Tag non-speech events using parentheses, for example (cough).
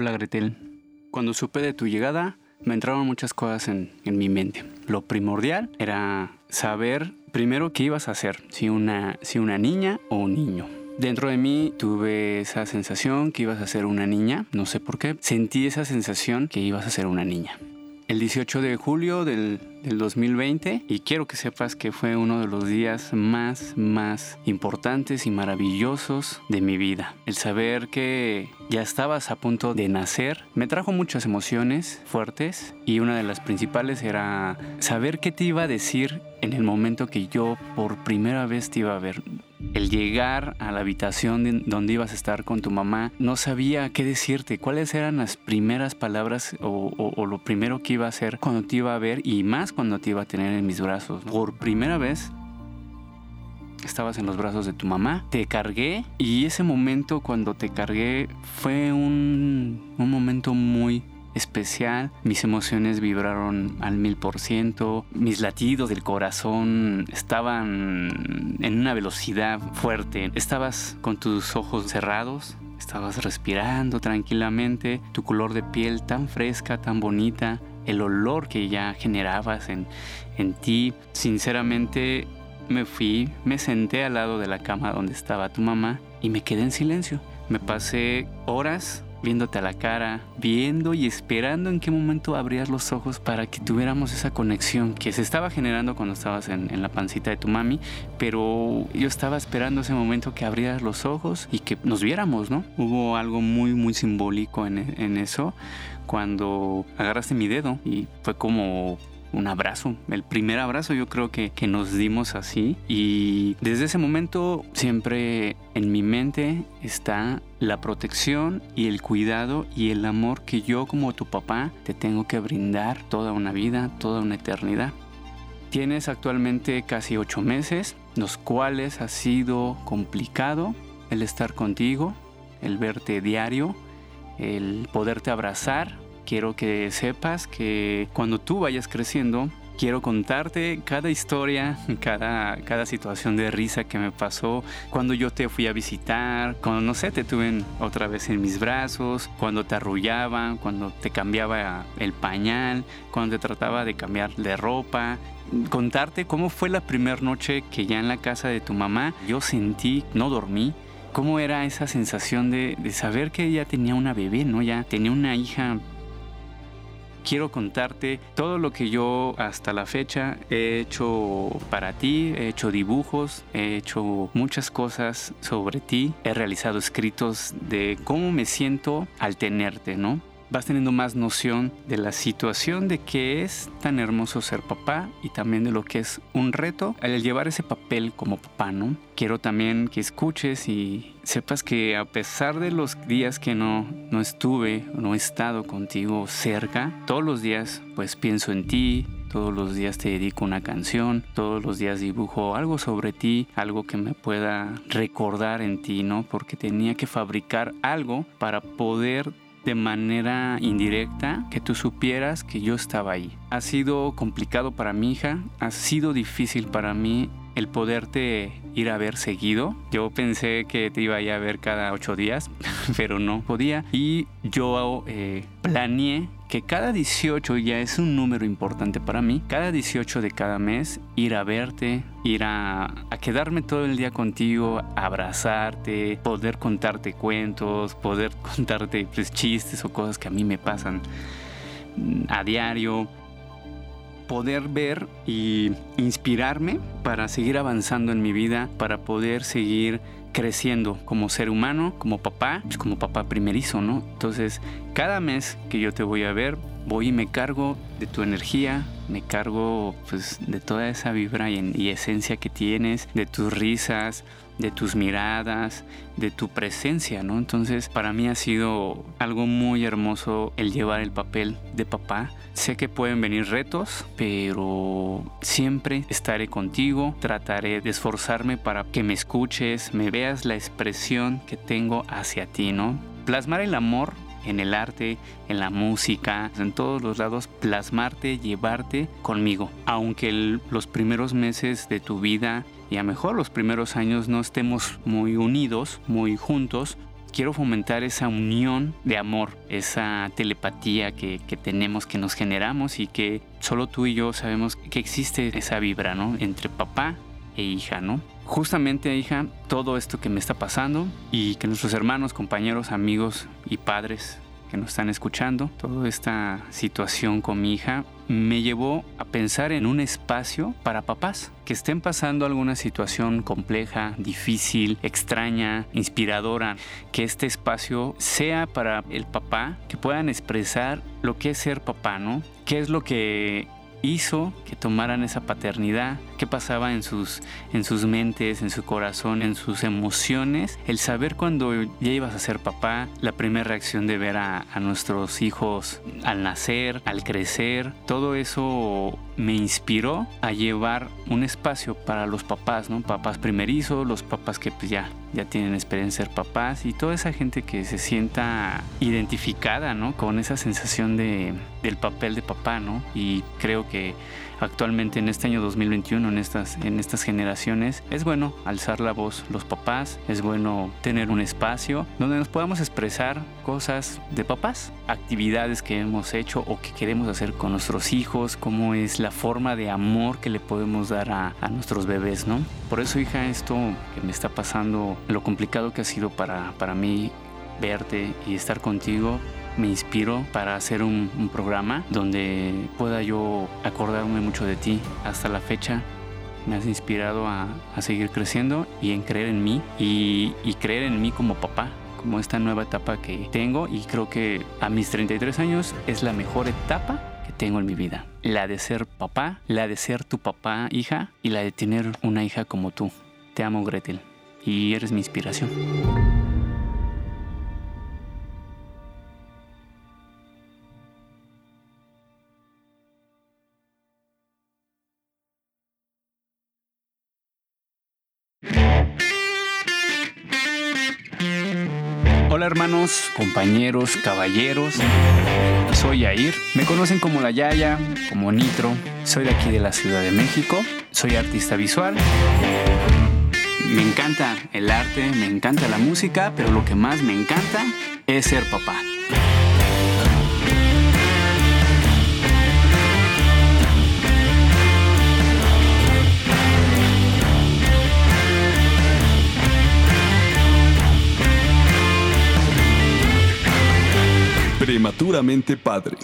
Hola Gretel. Cuando supe de tu llegada, me entraron muchas cosas en, en, mi mente. Lo primordial era saber primero qué ibas a hacer, si una, si una niña o un niño. Dentro de mí tuve esa sensación que ibas a ser una niña, no sé por qué. Sentí esa sensación que ibas a ser una niña el 18 de julio del, 2020 y quiero que sepas que fue uno de los días más, más importantes y maravillosos de mi vida. El saber que ya estabas a punto de nacer me trajo muchas emociones fuertes y una de las principales era saber qué te iba a decir en el momento que yo por primera vez te iba a ver el llegar a la habitación donde ibas a estar con tu mamá, no sabía qué decirte, cuáles eran las primeras palabras o, lo primero que iba a hacer cuando te iba a ver y más cuando te iba a tener en mis brazos. Por primera vez estabas en los brazos de tu mamá, te cargué y ese momento cuando te cargué fue un, un momento muy especial, mis emociones vibraron al mil por ciento, mis latidos del corazón estaban en una velocidad fuerte, estabas con tus ojos cerrados, estabas respirando tranquilamente, tu color de piel tan fresca, tan bonita, el olor que ya generabas en, en ti, sinceramente me fui, me senté al lado de la cama donde estaba tu mamá y me quedé en silencio. Me pasé horas viéndote a la cara, viendo y esperando en qué momento abrías los ojos para que tuviéramos esa conexión que se estaba generando cuando estabas en, la pancita de tu mami, pero yo estaba esperando ese momento que abrieras los ojos y que nos viéramos, ¿no? Hubo algo muy, muy simbólico en, en eso cuando agarraste mi dedo y fue como un abrazo, el primer abrazo yo creo que, que, nos dimos así y desde ese momento siempre en mi mente está la protección y el cuidado y el amor que yo como tu papá te tengo que brindar toda una vida, toda una eternidad. Tienes actualmente casi ocho meses, los cuales ha sido complicado el estar contigo, el verte diario, el poderte abrazar quiero que sepas que cuando tú vayas creciendo, quiero contarte cada historia, cada, cada situación de risa que me pasó cuando yo te fui a visitar, cuando no sé, te tuve otra vez en mis brazos, cuando te arrullaba, cuando te cambiaba el pañal, cuando te trataba de cambiar de ropa. Contarte cómo fue la primera noche que ya en la casa de tu mamá yo sentí, no dormí, cómo era esa sensación de, de saber que ella tenía una bebé, ¿no? Ya tenía una hija quiero contarte todo lo que yo hasta la fecha he hecho para ti, he hecho dibujos, he hecho muchas cosas sobre ti, he realizado escritos de cómo me siento al tenerte, ¿no? Vas teniendo más noción de la situación de que es tan hermoso ser papá y también de lo que es un reto al llevar ese papel como papá, ¿no? Quiero también que escuches y sepas que a pesar de los días que no, no estuve, no he estado contigo cerca, todos los días pues pienso en ti, todos los días te dedico una canción, todos los días dibujo algo sobre ti, algo que me pueda recordar en ti, ¿no? Porque tenía que fabricar algo para poder de manera indirecta que tú supieras que yo estaba ahí. Ha sido complicado para mi hija, ha sido difícil para mí el poderte ir a ver seguido. Yo pensé que te iba a ir a ver cada ocho días, (laughs) pero no podía. Y yo eh, planeé que cada 18 ya es un número importante para mí. Cada 18 de cada mes ir a verte, ir a, quedarme todo el día contigo, abrazarte, poder contarte cuentos, poder (laughs) contarte pues, chistes o cosas que a mí me pasan mm, a diario poder ver y inspirarme para seguir avanzando en mi vida, para poder seguir creciendo como ser humano, como papá, pues, como papá primerizo, ¿no? Entonces, cada mes que yo te voy a ver, voy y me cargo de tu energía, me cargo pues de toda esa vibra y, esencia que tienes, de tus risas, de tus miradas, de tu presencia, ¿no? Entonces para mí ha sido algo muy hermoso el llevar el papel de papá. Sé que pueden venir retos, pero siempre estaré contigo, trataré de esforzarme para que me escuches, me veas la expresión que tengo hacia ti, ¿no? Plasmar el amor en el arte, en la música, en todos los lados, plasmarte, llevarte conmigo. Aunque los primeros meses de tu vida y a mejor los primeros años no estemos muy unidos, muy juntos, quiero fomentar esa unión de amor, esa telepatía que, que, tenemos, que nos generamos y que solo tú y yo sabemos que existe esa vibra, ¿no? Entre papá e hija, ¿no? Justamente, hija, todo esto que me está pasando y que nuestros hermanos, compañeros, amigos y padres que nos están escuchando, toda esta situación con mi hija me llevó a pensar en un espacio para papás que estén pasando alguna situación compleja, difícil, extraña, inspiradora, que este espacio sea para el papá, que puedan expresar lo que es ser papá, ¿no? ¿Qué es lo que hizo que tomaran esa paternidad, qué pasaba en sus, en sus mentes, en su corazón, en sus emociones, el saber cuando ya ibas a ser papá, la primera reacción de ver a, a nuestros hijos al nacer, al crecer, todo eso me inspiró a llevar un espacio para los papás, ¿no? Papás primerizos, los papás que pues ya, ya tienen experiencia de ser papás y toda esa gente que se sienta identificada, ¿no? Con esa sensación de, del papel de papá, ¿no? Y creo que actualmente en este año 2021, en estas, en estas generaciones, es bueno alzar la voz los papás, es bueno tener un espacio donde nos podamos expresar cosas de papás, actividades que hemos hecho o que queremos hacer con nuestros hijos, cómo es la forma de amor que le podemos dar a, a nuestros bebés, ¿no? Por eso, hija, esto que me está pasando, lo complicado que ha sido para, para mí verte y estar contigo, me inspiro para hacer un, un, programa donde pueda yo acordarme mucho de ti. Hasta la fecha me has inspirado a, a seguir creciendo y en creer en mí y, y, creer en mí como papá como esta nueva etapa que tengo y creo que a mis 33 años es la mejor etapa que tengo en mi vida. La de ser papá, la de ser tu papá, hija y la de tener una hija como tú. Te amo Gretel y eres mi inspiración. Hola hermanos, compañeros, caballeros. Soy Yair. Me conocen como La Yaya, como Nitro. Soy de aquí de la Ciudad de México. Soy artista visual. Me encanta el arte, me encanta la música, pero lo que más me encanta es ser papá. Prematuramente padre.